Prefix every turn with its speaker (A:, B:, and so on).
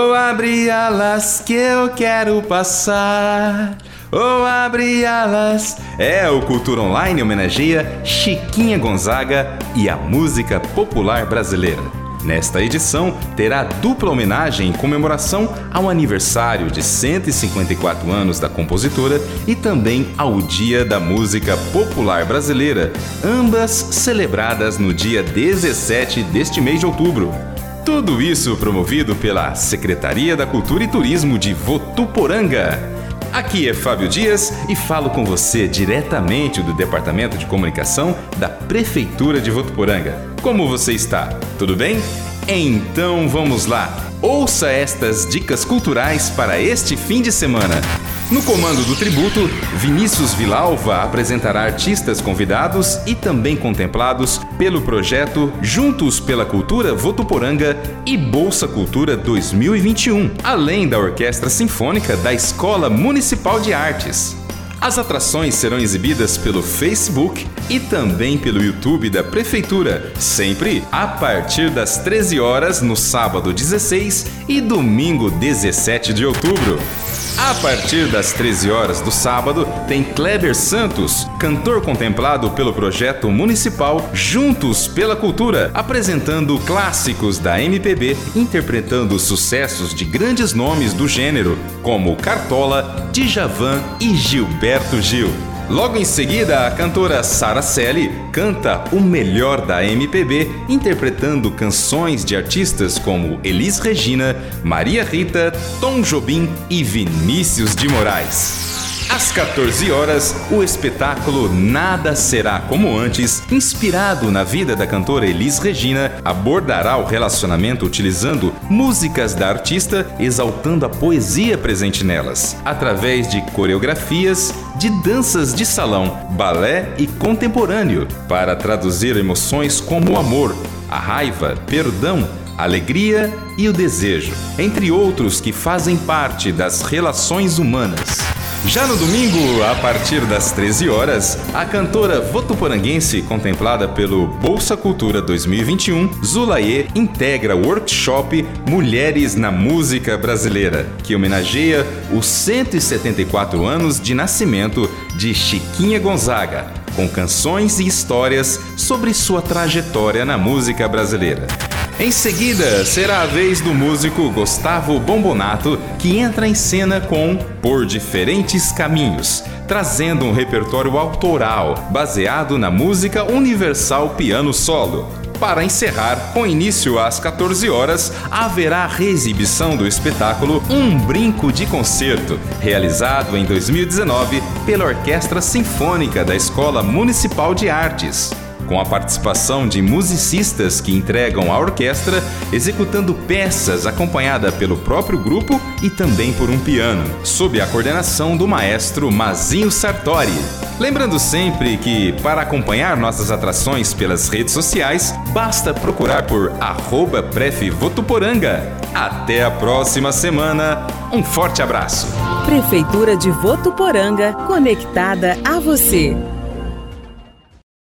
A: Oh, abre alas que eu quero passar. Oh, abre alas. É, o Cultura Online homenageia Chiquinha Gonzaga e a música popular brasileira. Nesta edição, terá dupla homenagem em comemoração ao aniversário de 154 anos da compositora e também ao Dia da Música Popular Brasileira, ambas celebradas no dia 17 deste mês de outubro. Tudo isso promovido pela Secretaria da Cultura e Turismo de Votuporanga. Aqui é Fábio Dias e falo com você diretamente do Departamento de Comunicação da Prefeitura de Votuporanga. Como você está? Tudo bem? Então vamos lá! Ouça estas dicas culturais para este fim de semana. No comando do tributo, Vinícius Vilalva apresentará artistas convidados e também contemplados pelo projeto Juntos pela Cultura Votuporanga e Bolsa Cultura 2021, além da Orquestra Sinfônica da Escola Municipal de Artes. As atrações serão exibidas pelo Facebook e também pelo YouTube da Prefeitura, sempre a partir das 13 horas no sábado 16 e domingo 17 de outubro. A partir das 13 horas do sábado, tem Kleber Santos, cantor contemplado pelo projeto municipal Juntos pela Cultura, apresentando clássicos da MPB, interpretando sucessos de grandes nomes do gênero, como Cartola, Djavan e Gilberto Gil. Logo em seguida, a cantora Sara Celli canta o melhor da MPB, interpretando canções de artistas como Elis Regina, Maria Rita, Tom Jobim e Vinícius de Moraes. Às 14 horas, o espetáculo Nada Será Como Antes, inspirado na vida da cantora Elis Regina, abordará o relacionamento utilizando músicas da artista, exaltando a poesia presente nelas, através de coreografias, de danças de salão, balé e contemporâneo, para traduzir emoções como o amor, a raiva, perdão, alegria e o desejo, entre outros que fazem parte das relações humanas. Já no domingo, a partir das 13 horas, a cantora votuporanguense contemplada pelo Bolsa Cultura 2021, Zulaê, integra o workshop Mulheres na Música Brasileira, que homenageia os 174 anos de nascimento de Chiquinha Gonzaga, com canções e histórias sobre sua trajetória na música brasileira. Em seguida, será a vez do músico Gustavo Bombonato, que entra em cena com Por Diferentes Caminhos, trazendo um repertório autoral baseado na música universal piano solo. Para encerrar, com início às 14 horas, haverá a reexibição do espetáculo Um Brinco de Concerto, realizado em 2019 pela Orquestra Sinfônica da Escola Municipal de Artes com a participação de musicistas que entregam a orquestra, executando peças acompanhada pelo próprio grupo e também por um piano, sob a coordenação do maestro Mazinho Sartori. Lembrando sempre que, para acompanhar nossas atrações pelas redes sociais, basta procurar por arroba. Até a próxima semana. Um forte abraço.
B: Prefeitura de Votuporanga, conectada a você.